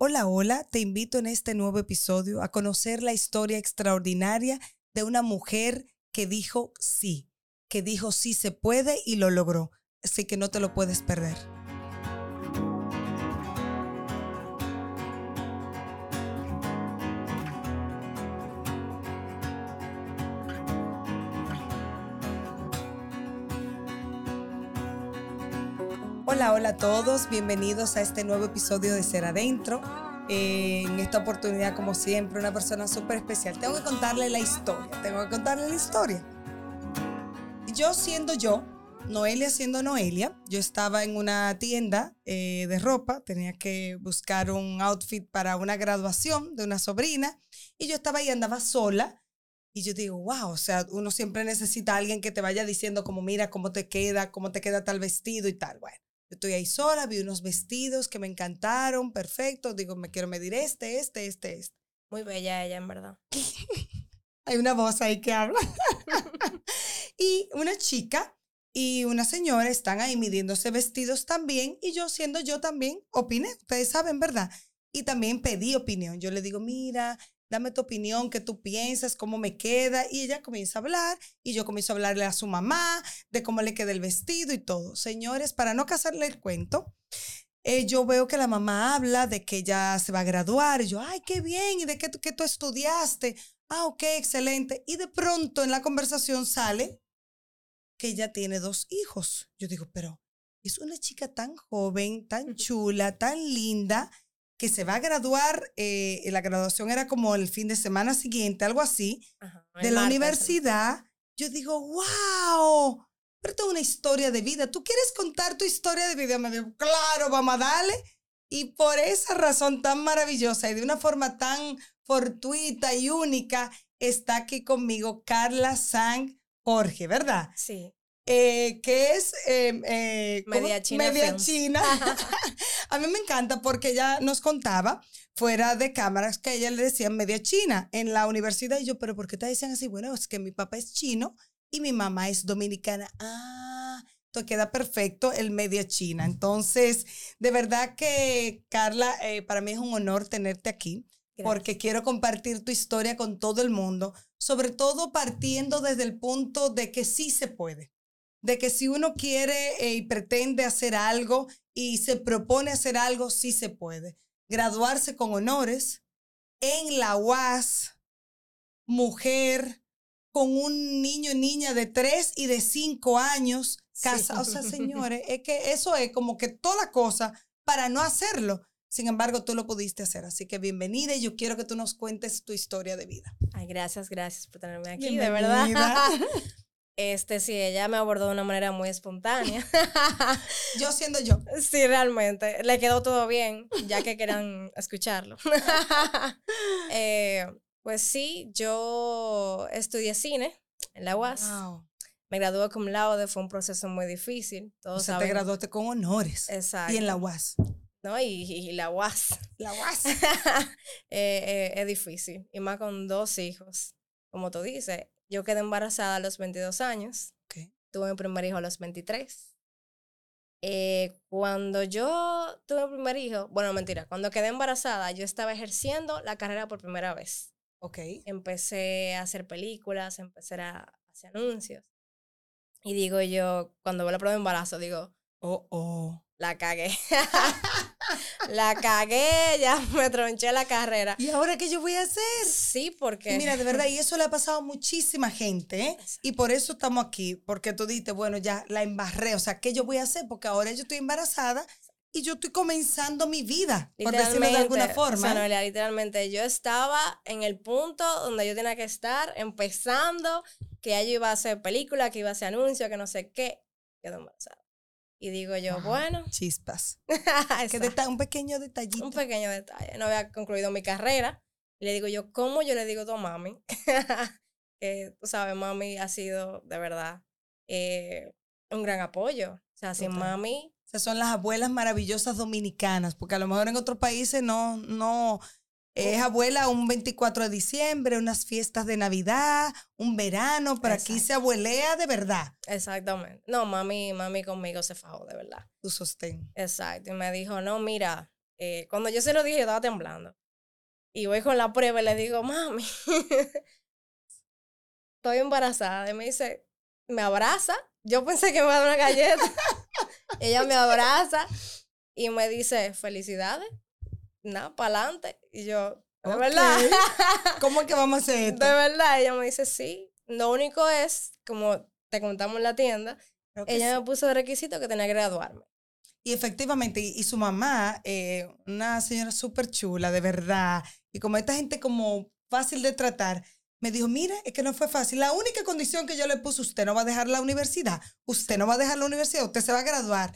Hola, hola, te invito en este nuevo episodio a conocer la historia extraordinaria de una mujer que dijo sí, que dijo sí se puede y lo logró, así que no te lo puedes perder. Hola, hola a todos, bienvenidos a este nuevo episodio de Ser Adentro. Eh, en esta oportunidad, como siempre, una persona súper especial. Tengo que contarle la historia, tengo que contarle la historia. Yo siendo yo, Noelia siendo Noelia, yo estaba en una tienda eh, de ropa, tenía que buscar un outfit para una graduación de una sobrina y yo estaba ahí, andaba sola. Y yo digo, wow, o sea, uno siempre necesita a alguien que te vaya diciendo como, mira, cómo te queda, cómo te queda tal vestido y tal. Bueno, estoy ahí sola, vi unos vestidos que me encantaron, perfecto. Digo, me quiero medir este, este, este, este. Muy bella ella, en verdad. Hay una voz ahí que habla. y una chica y una señora están ahí midiéndose vestidos también y yo siendo yo también opiné, ustedes saben, ¿verdad? Y también pedí opinión. Yo le digo, mira, dame tu opinión, qué tú piensas, cómo me queda. Y ella comienza a hablar y yo comienzo a hablarle a su mamá de cómo le queda el vestido y todo. Señores, para no casarle el cuento, eh, yo veo que la mamá habla de que ella se va a graduar. Y yo, ay, qué bien, ¿y de qué, qué tú estudiaste? Ah, ok, excelente. Y de pronto en la conversación sale que ella tiene dos hijos. Yo digo, pero es una chica tan joven, tan chula, tan linda que se va a graduar, eh, la graduación era como el fin de semana siguiente, algo así, de la universidad, yo digo, wow, pero es una historia de vida. ¿Tú quieres contar tu historia de vida? Me digo, claro, vamos a darle. Y por esa razón tan maravillosa y de una forma tan fortuita y única, está aquí conmigo Carla Sang Jorge, ¿verdad? Sí. Eh, que es em, eh, media china. Media china. a mí me encanta porque ella nos contaba fuera de cámaras que a ella le decían media china en la universidad. Y yo, pero ¿por qué te dicen así? Bueno, es que mi papá es chino y mi mamá es dominicana. Ah, esto queda perfecto el media china. Entonces, de verdad que, Carla, eh, para mí es un honor tenerte aquí. Porque quiero compartir tu historia con todo el mundo, sobre todo partiendo desde el punto de que sí se puede de que si uno quiere eh, y pretende hacer algo y se propone hacer algo, sí se puede. Graduarse con honores en la UAS, mujer, con un niño y niña de tres y de cinco años, casa. O sea, señores, es que eso es como que toda la cosa para no hacerlo. Sin embargo, tú lo pudiste hacer. Así que bienvenida y yo quiero que tú nos cuentes tu historia de vida. Ay, gracias, gracias por tenerme aquí, de verdad. Este, sí, ella me abordó de una manera muy espontánea. yo siendo yo. Sí, realmente. Le quedó todo bien, ya que querían escucharlo. Eh, pues sí, yo estudié cine en la UAS. Me gradué cum laude, fue un proceso muy difícil. Todos o sea, te graduaste con honores. Exacto. Y en la UAS. ¿no? Y, la UAS. La UAS. Eh, eh, es difícil. Y más con dos hijos. Como tú dices, yo quedé embarazada a los 22 años. Tuve mi primer hijo a los 23. Eh, cuando yo tuve mi primer hijo, bueno, mentira, cuando quedé embarazada, yo estaba ejerciendo la carrera por primera vez. Ok. Empecé a hacer películas, empecé a hacer anuncios. Y digo yo, cuando veo la prueba de embarazo, digo, oh, oh. La cagué. la cagué, ya me tronché la carrera. ¿Y ahora qué yo voy a hacer? Sí, porque... Mira, de verdad, y eso le ha pasado a muchísima gente, ¿eh? Y por eso estamos aquí, porque tú dices, bueno, ya la embarré, o sea, ¿qué yo voy a hacer? Porque ahora yo estoy embarazada y yo estoy comenzando mi vida, por decirlo de alguna forma. O sea, literalmente, yo estaba en el punto donde yo tenía que estar, empezando, que ya yo iba a hacer película, que iba a hacer anuncios, que no sé qué, quedó embarazada. Y digo yo, bueno. Chispas. un pequeño detallito. Un pequeño detalle. No había concluido mi carrera. Y le digo yo, ¿cómo yo le digo a mami? que tú sabes, mami ha sido de verdad eh, un gran apoyo. O sea, sin mami. O sea, son las abuelas maravillosas dominicanas, porque a lo mejor en otros países no, no, es abuela un 24 de diciembre, unas fiestas de Navidad, un verano, pero aquí se abuelea de verdad. Exactamente. No, mami, mami conmigo se fajó de verdad. Tu sostén. Exacto. Y me dijo, no, mira, eh, cuando yo se lo dije, yo estaba temblando. Y voy con la prueba y le digo, mami, estoy embarazada. Y me dice, me abraza. Yo pensé que me iba a dar una galleta. Ella me abraza y me dice, felicidades. Nada, para adelante. Y yo, de verdad. ¿Cómo es que vamos a hacer esto? De verdad. Ella me dice, sí. Lo único es, como te contamos en la tienda, ella me puso de requisito que tenía que graduarme. Y efectivamente, y, su mamá, eh, una señora súper chula, de verdad, y como esta gente como fácil de tratar, me dijo, mire, es que no fue fácil. La única condición que yo le puse, usted no va a dejar la universidad, usted no va a dejar la universidad, usted se va a graduar.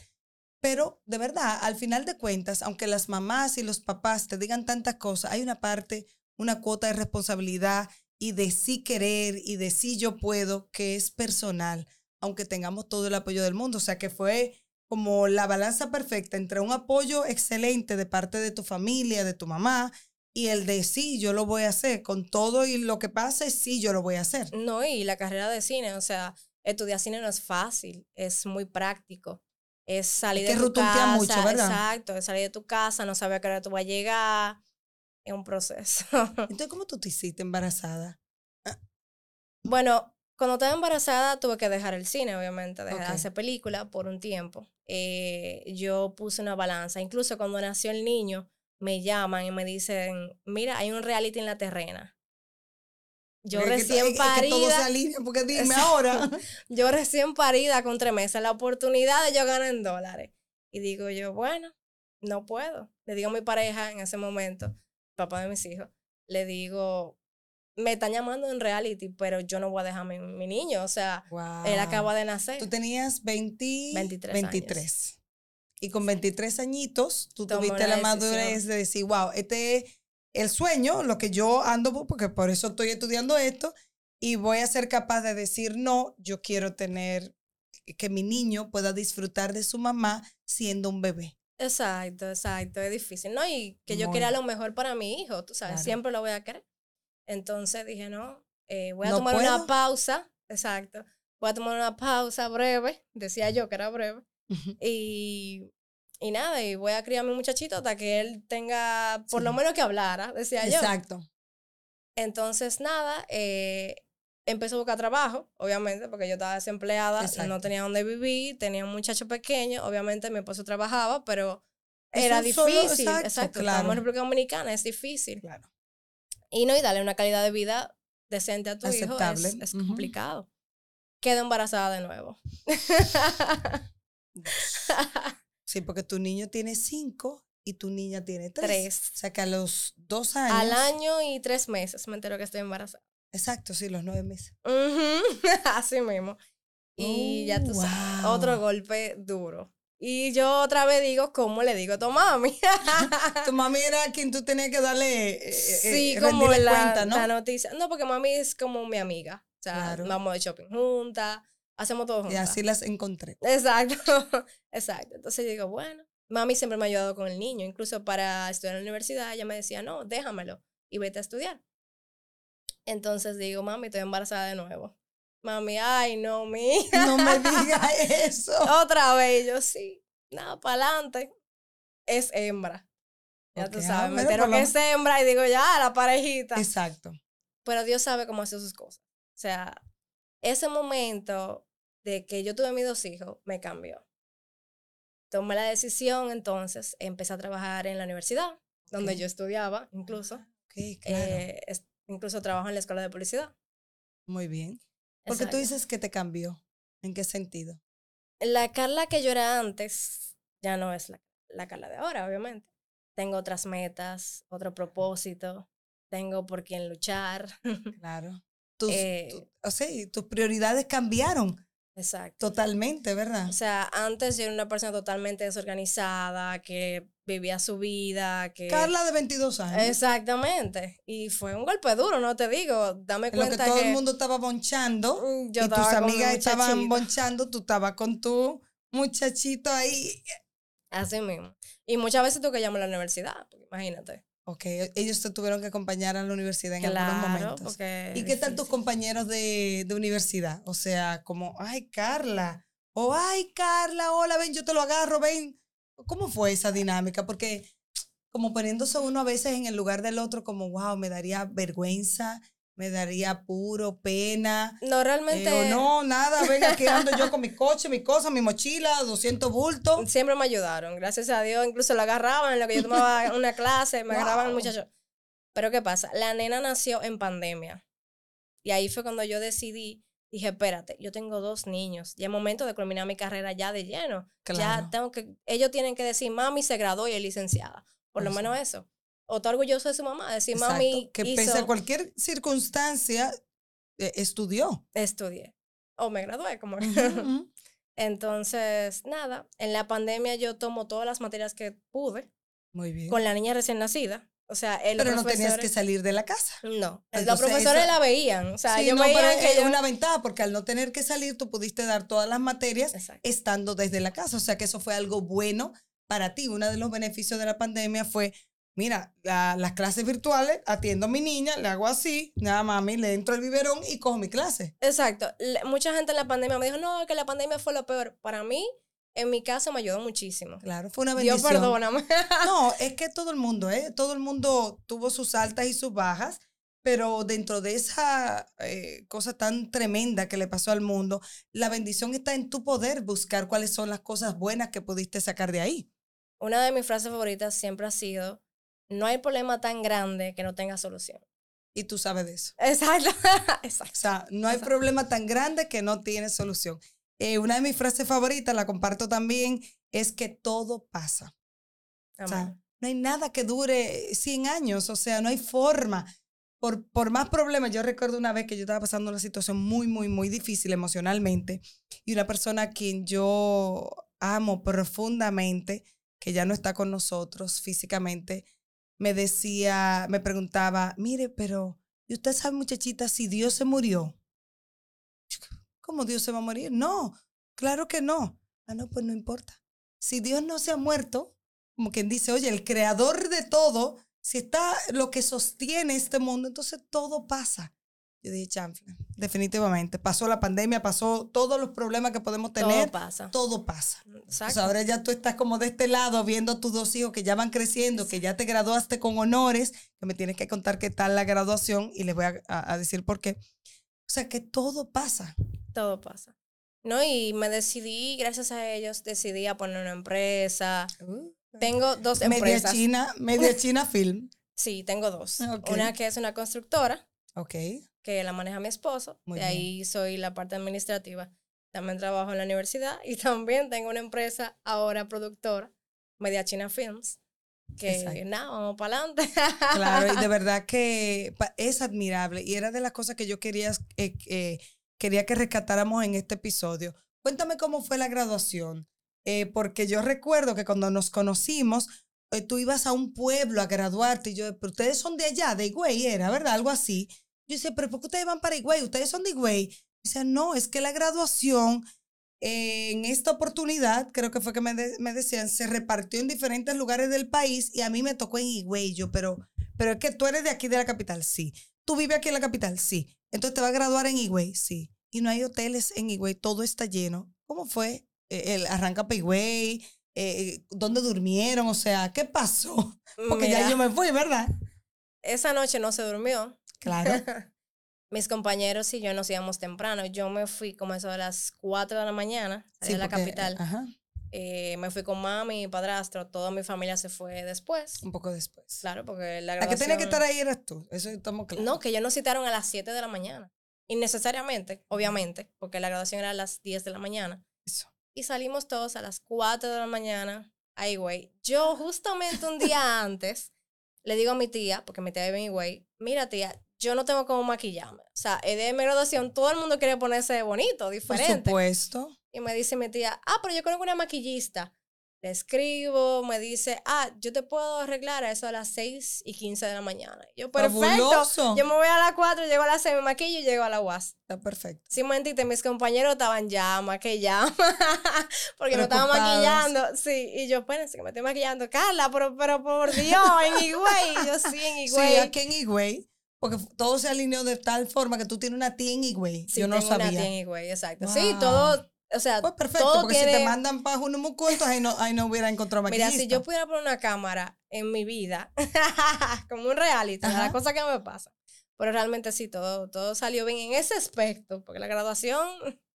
Pero de verdad, al final de cuentas, aunque las mamás y los papás te digan tantas cosas, hay una parte, una cuota de responsabilidad y de sí querer y de sí yo puedo, que es personal, aunque tengamos todo el apoyo del mundo. O sea que fue como la balanza perfecta entre un apoyo excelente de parte de tu familia, de tu mamá, y el de sí, yo lo voy a hacer, con todo y lo que pase, sí, yo lo voy a hacer. No, y la carrera de cine, o sea, estudiar cine no es fácil, es muy práctico. Es salir de tu casa. mucho, ¿verdad? Exacto, es salir de tu casa, no saber a qué hora tú vas a llegar. Es un proceso. Entonces, ¿cómo tú te hiciste embarazada? Ah. Bueno, cuando estaba embarazada tuve que dejar el cine, obviamente, dejar de hacer película por un tiempo. Eh, yo puse una balanza. Incluso cuando nació el niño, me llaman y me dicen, mira, hay un reality en la terrena. Yo recién parida. porque dime ahora. yo recién parida con tres meses, la oportunidad de yo ganar en dólares. Y digo yo, bueno, no puedo. Le digo a mi pareja en ese momento, papá de mis hijos, le digo, me están llamando en reality, pero yo no voy a dejar a mi, mi niño. O sea, él acaba de nacer. Tú tenías 20, 23. 23. Y con 23 añitos, tú tuviste la, madurez de decir, wow, este es el sueño, lo que yo ando, porque por eso estoy estudiando esto, y voy a ser capaz de decir, no, yo quiero tener, que mi niño pueda disfrutar de su mamá siendo un bebé. Exacto, exacto, es difícil, ¿no? Y que yo quiera lo mejor para mi hijo, tú sabes, siempre lo voy a querer. Entonces dije, no, eh, voy a tomar una pausa, exacto, voy a tomar una pausa breve, decía yo que era breve, y, y nada, y voy a criar a mi muchachito hasta que él tenga, por lo menos que hablara, decía yo. Exacto. Entonces, nada, eh, empecé a buscar trabajo, obviamente, porque yo estaba desempleada, no tenía dónde vivir, tenía un muchacho pequeño, obviamente mi esposo trabajaba, pero era difícil. exacto, claro. en República Dominicana, es difícil. Claro. Y no, y darle una calidad de vida decente a tu hijo es, es complicado. Quedo embarazada de nuevo. sí, porque tu niño tiene cinco y tu niña tiene tres. Tres. O sea que a los dos años. Al año y tres meses me entero que estoy embarazada. Exacto, sí, los nueve meses. Así mismo. Y ya tú sabes, otro golpe duro. Y yo otra vez digo, ¿cómo le digo a tu mami? tu mami era quien tú tenías que darle eh, eh, sí, como la, cuenta, ¿no? la noticia. No, porque mami es como mi amiga. O sea, vamos de shopping juntas, hacemos todo juntas. Y así las encontré. Exacto, exacto. Entonces yo digo, bueno, mami siempre me ha ayudado con el niño. Incluso para estudiar en la universidad, ella me decía, no, déjamelo y vete a estudiar. Entonces digo, mami, estoy embarazada de nuevo. Mami, ay, no, mi. No me digas eso. Otra vez, yo sí. Nada, para adelante. Es hembra. Ya tú sabes, me entero que es hembra y digo, ya, la parejita. Exacto. Pero Dios sabe cómo hacer sus cosas. O sea, ese momento de que yo tuve mis dos hijos me cambió. Tomé la decisión, entonces, empecé a trabajar en la universidad, donde yo estudiaba, incluso. Okay, claro. Eh, incluso trabajo en la escuela de publicidad. Muy bien. Porque tú dices que te cambió. ¿En qué sentido? La Carla que yo era antes ya no es la, la Carla de ahora, obviamente. Tengo otras metas, otro propósito, tengo por quién luchar. Claro. Tus, eh, o sea, tus prioridades cambiaron. Exacto. Totalmente, ¿verdad? O sea, antes yo era una persona totalmente desorganizada, que vivía su vida, que... Carla de 22 años. Exactamente. Y fue un golpe duro, no te digo. Dame cuenta que... todo el mundo estaba bonchando mm, y tus amigas estaban bonchando, tú estabas con tu muchachito ahí. Así mismo. Y muchas veces tú que llamar a la universidad, imagínate. Ok, ellos te tuvieron que acompañar a la universidad en algunos momentos. ¿Y qué tal tus compañeros de, de, universidad? O sea, como, ay, Carla, o ay, Carla, hola, ven, yo te lo agarro, ven. ¿Cómo fue esa dinámica? Porque como poniéndose uno a veces en el lugar del otro, como, wow, me daría vergüenza, me daría puro, pena. No, realmente. Eh, no, nada, venga, aquí ando yo con mi coche, mi cosa, mi mochila, 200 bultos. Siempre me ayudaron, gracias a Dios. Incluso lo agarraban en lo que yo tomaba una clase, me agarraban el muchacho. Pero ¿qué pasa? La nena nació en pandemia. Y ahí fue cuando yo decidí, dije, espérate, yo tengo dos niños. Ya es momento de culminar mi carrera ya de lleno. Ya tengo que, ellos tienen que decir, mami se graduó y es licenciada. Por lo menos eso. O está orgulloso de su mamá, decir, mami. Que pese a cualquier circunstancia, eh, estudió. Estudié. O me gradué, como. Entonces, nada, en la pandemia yo tomo todas las materias que pude. Muy bien. Con la niña recién nacida. O sea, pero no tenías que salir de la casa. No, los profesores la veían. O sea, yo no, veía que es una ventaja porque al no tener que salir tú pudiste dar todas las materias estando desde la casa. O sea, que eso fue algo bueno para ti. Uno de los beneficios de la pandemia fue, mira, las clases virtuales, atiendo a mi niña, le hago así, nada mami, le entro al biberón y cojo mi clase. Exacto. mucha gente en la pandemia me dijo, no, que la pandemia fue lo peor. Para mí, en mi caso me ayudó muchísimo. Claro, fue una bendición. Dios perdóname. no, es que todo el mundo, ¿eh? Todo el mundo tuvo sus altas y sus bajas, pero dentro de esa eh, cosa tan tremenda que le pasó al mundo, la bendición está en tu poder buscar cuáles son las cosas buenas que pudiste sacar de ahí. Una de mis frases favoritas siempre ha sido, no hay problema tan grande que no tenga solución. Y tú sabes de eso. Exacto. Exacto. O sea, no hay problema tan grande que no tiene solución. Eh, una de mis frases favoritas, la comparto también, es que todo pasa. O sea, no hay nada que dure 100 años, o sea, no hay forma. Por, por más problemas, yo recuerdo una vez que yo estaba pasando una situación muy, muy, muy difícil emocionalmente y una persona a quien yo amo profundamente, que ya no está con nosotros físicamente, me decía, me preguntaba, mire, pero, ¿y usted sabe, muchachita, si Dios se murió? ¿Cómo Dios se va a morir? No, claro que no. Ah, no, pues no importa. Si Dios no se ha muerto, como quien dice, oye, el creador de todo, si está lo que sostiene este mundo, entonces todo pasa. Yo dije, chanfle, definitivamente. Pasó la pandemia, pasó todos los problemas que podemos tener. Todo pasa. Todo pasa. ahora ya tú estás como de este lado viendo a tus dos hijos que ya van creciendo, que ya te graduaste con honores, que me tienes que contar qué tal la graduación y les voy a decir por qué. O sea, que todo pasa. Todo pasa. ¿No? Y me decidí, gracias a ellos, decidí a poner una empresa. Uh, tengo dos empresas. Media China, Media China Film. sí, tengo dos. Una que es una constructora. Ok. Que la maneja mi esposo. Muy de ahí soy la parte administrativa. También trabajo en la universidad y también tengo una empresa ahora productora, Media China Films que nada, vamos para adelante. Claro, y de verdad que es admirable y era de las cosas que yo quería, eh, quería que rescatáramos en este episodio. Cuéntame cómo fue la graduación, eh, porque yo recuerdo que cuando nos conocimos, eh, tú ibas a un pueblo a graduarte y yo, pero ustedes son de allá, de Higüey, era, ¿verdad? Algo así. Yo decía, pero ¿por qué ustedes van para Higüey? Ustedes son de Higüey. Dice, no, es que la graduación en esta oportunidad, creo que fue que me, me, decían, se repartió en diferentes lugares del país y a mí me tocó en Higüey, pero, pero es que tú eres de aquí de la capital, sí. ¿Tú vives aquí en la capital? Sí. Entonces te va a graduar en Higüey, sí. Y no hay hoteles en Higüey, todo está lleno. ¿Cómo fue? Eh, el arranca para Higüey, eh, ¿dónde durmieron? O sea, ¿qué pasó? Porque ya yo me fui, ¿verdad? Esa noche no se durmió. Claro. mis compañeros y yo nos íbamos temprano. Yo me fui como eso a las 4 de la mañana, de la capital. Eh, me fui con mami y padrastro, toda mi familia se fue después. Un poco después. Claro, porque la graduación... La que tenía que estar ahí eras tú, eso estamos claros. No, que ellos nos citaron a las 7 de la mañana. Innecesariamente, obviamente, porque la graduación era a las 10 de la mañana. Eso. Y salimos todos a las 4 de la mañana. Ay, güey. Yo justamente un día antes le digo a mi tía, porque mi tía vive en güey, mira tía, yo no tengo cómo maquillarme. O sea, de mi graduación, todo el mundo quiere ponerse bonito, diferente. Por supuesto. Y me dice mi tía, ah, pero yo conozco una maquillista. Le escribo, me dice, ah, yo te puedo arreglar a eso a las 6 y 15 de la mañana. Yo, perfecto. Yo me voy a las 4, llego a las 6, me maquillo y llego a la UAS. Está perfecto. Sin mentirte, mis compañeros estaban llama, que llama, porque no estaban maquillando. Sí, y yo, espérense que me estoy maquillando. Carla, pero, pero por Dios, en Higüey. Yo sí, en Higüey. Sí, aquí en Higüey porque todo se alineó de tal forma que tú tienes una tía en Higüey. Sí, Yo no tengo sabía. una tía en Higüey, exacto. Sí, todo, o sea, pues perfecto, porque si te mandan para uno muy corto, ahí no, ahí no hubiera encontrado maquillista. Mira, si yo pudiera poner una cámara en mi vida, como un reality, la cosa que me pasa. Pero realmente sí, todo, todo salió bien en ese aspecto, porque la graduación...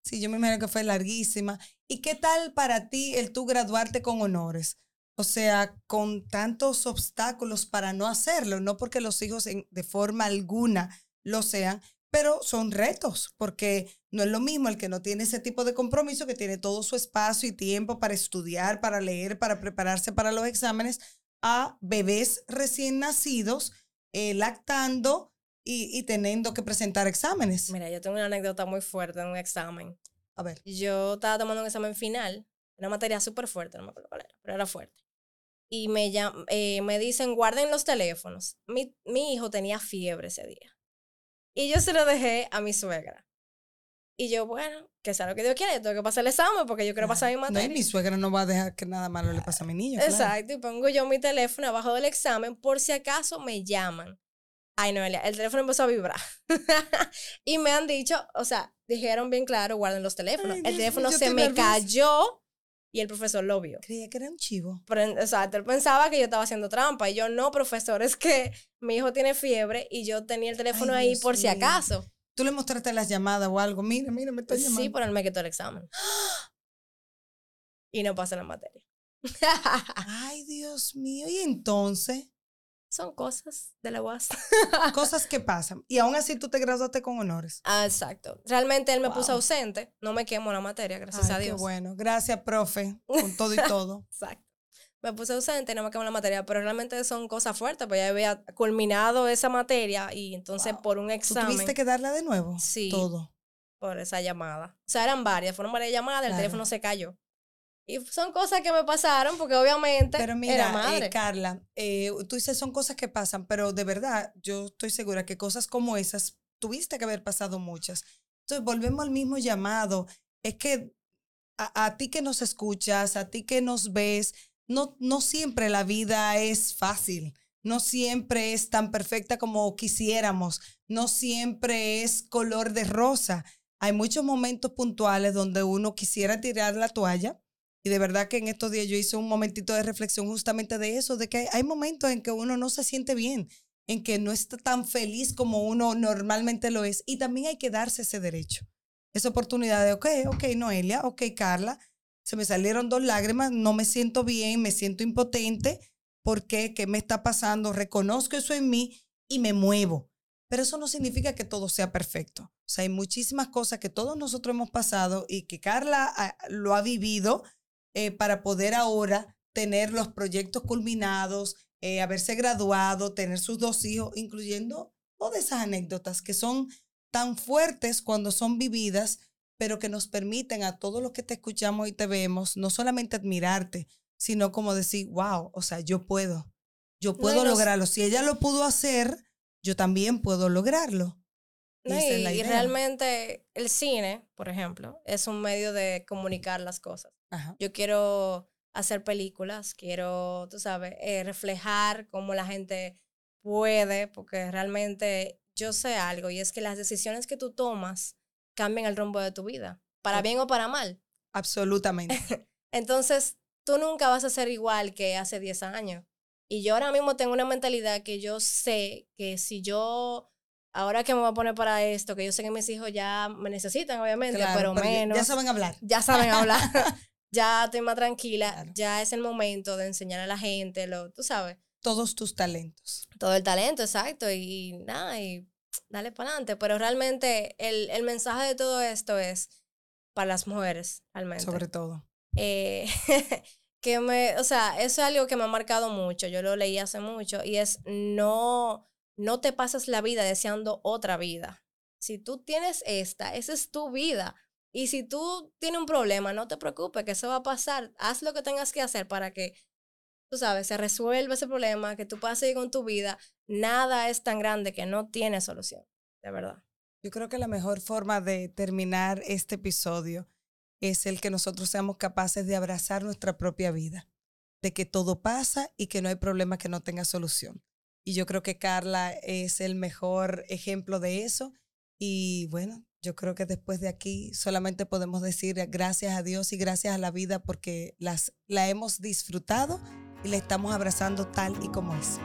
Sí, yo me imagino que fue larguísima. ¿Y qué tal para ti el tú graduarte con honores? O sea, con tantos obstáculos para no hacerlo, no porque los hijos de forma alguna lo sean, pero son retos, porque no es lo mismo el que no tiene ese tipo de compromiso, que tiene todo su espacio y tiempo para estudiar, para leer, para prepararse para los exámenes, a bebés recién nacidos, eh, lactando y, teniendo que presentar exámenes. Mira, yo tengo una anécdota muy fuerte en un examen. A ver. Yo estaba tomando un examen final, una materia súper fuerte, no me acuerdo cuál era, pero era fuerte. Y me, eh, me dicen, guarden los teléfonos. Mi, mi hijo tenía fiebre ese día. Y yo se lo dejé a mi suegra. Y yo, bueno, que sea lo que Dios quiere, yo tengo que pasar el examen porque yo quiero pasar mi materia. No, y mi suegra no va a dejar que nada malo le pase a mi niño. Exacto, y pongo yo mi teléfono abajo del examen por si acaso me llaman. Ay, Noelia, el teléfono empezó a vibrar. y me han dicho, o sea, dijeron bien claro, guarden los teléfonos. el teléfono se me cayó y el profesor lo vio. Creía que era un chivo. Pero, exacto, él pensaba que yo estaba haciendo trampa y yo no, profesor, es que mi hijo tiene fiebre y yo tenía el teléfono ahí por si acaso. Tú le mostraste las llamadas o algo, mira, mira, me está llamando. Sí, pero él me quitó el examen. y no pasé la materia. Ay, Dios mío, ¿y entonces? Son cosas de la UAS. cosas que pasan. Y aún así tú te graduaste con honores. Ah, exacto. Realmente él me puso ausente. No me quemó la materia, gracias a Dios. Qué bueno. Gracias, profe, con todo y todo. exacto. Me puse ausente y no me quemó la materia, pero realmente son cosas fuertes, pues ya había culminado esa materia y entonces por un examen. tuviste que darla de nuevo? Sí. Todo. Por esa llamada. O sea, eran varias, fueron varias llamadas, el teléfono se cayó. Y son cosas que me pasaron porque obviamente pero mira, era eh, madre. Carla, eh, tú dices son cosas que pasan, pero de verdad yo estoy segura que cosas como esas tuviste que haber pasado muchas. Entonces volvemos al mismo llamado. Es que a, a, ti que nos escuchas, a ti que nos ves, no, no siempre la vida es fácil. No siempre es tan perfecta como quisiéramos. No siempre es color de rosa. Hay muchos momentos puntuales donde uno quisiera tirar la toalla, y de verdad que en estos días yo hice un momentito de reflexión justamente de eso, de que hay momentos en que uno no se siente bien, en que no está tan feliz como uno normalmente lo es. Y también hay que darse ese derecho, esa oportunidad de, ok, ok, Noelia, ok, Carla, se me salieron dos lágrimas, no me siento bien, me siento impotente. ¿Por qué? ¿Qué me está pasando? Reconozco eso en mí y me muevo. Pero eso no significa que todo sea perfecto. O sea, hay muchísimas cosas que todos nosotros hemos pasado y que Carla lo ha vivido eh, para poder ahora tener los proyectos culminados, eh, haberse graduado, tener sus dos hijos, incluyendo todas esas anécdotas que son tan fuertes cuando son vividas, pero que nos permiten a todos los que te escuchamos y te vemos, no solamente admirarte, sino como decir, wow, o sea, yo puedo, yo puedo lograrlo. Si ella lo pudo hacer, yo también puedo lograrlo. y, realmente el cine, por ejemplo, es un medio de comunicar las cosas. Yo quiero hacer películas, quiero, tú sabes, eh, reflejar cómo la gente puede, porque realmente yo sé algo y es que las decisiones que tú tomas cambian el rumbo de tu vida, para bien o para mal. Absolutamente. Entonces, tú nunca vas a ser igual que hace 10 años. Y yo ahora mismo tengo una mentalidad que yo sé que si yo ahora que me voy a poner para esto, que yo sé que mis hijos ya me necesitan, obviamente, pero, menos. Ya saben hablar. Ya saben hablar. ya estoy más tranquila, ya es el momento de enseñar a la gente, lo, tú sabes. Todos tus talentos. Todo el talento, exacto, y nada, y dale para adelante. Pero realmente el, el, mensaje de todo esto es para las mujeres, realmente. Sobre todo. Eh, que me, o sea, eso es algo que me ha marcado mucho, yo lo leí hace mucho, y es no, no te pases la vida deseando otra vida. Si tú tienes esta, esa es tu vida. Y si tú tienes un problema, no te preocupes, que eso va a pasar. Haz lo que tengas que hacer para que, tú sabes, se resuelva ese problema, que tú seguir con tu vida. Nada es tan grande que no tiene solución, de verdad. Yo creo que la mejor forma de terminar este episodio es el que nosotros seamos capaces de abrazar nuestra propia vida, de que todo pasa y que no hay problema que no tenga solución. Y yo creo que Carla es el mejor ejemplo de eso. Y bueno, yo creo que después de aquí solamente podemos decir gracias a Dios y gracias a la vida porque las, la hemos disfrutado y la estamos abrazando tal y como es.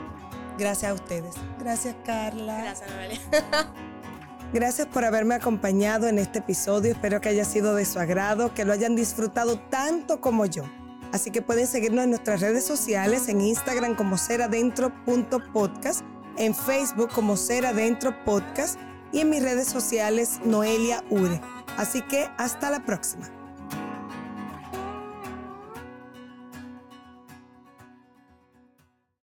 Gracias a ustedes. Gracias, Carla. Gracias, Noelia. Gracias por haberme acompañado en este episodio. Espero que haya sido de su agrado, que lo hayan disfrutado tanto como yo. Así que pueden seguirnos en nuestras redes sociales, en Instagram como seradentro.podcast, en Facebook como Ser Adentro Podcast y en mis redes sociales Noelia Ure. Así que hasta la próxima.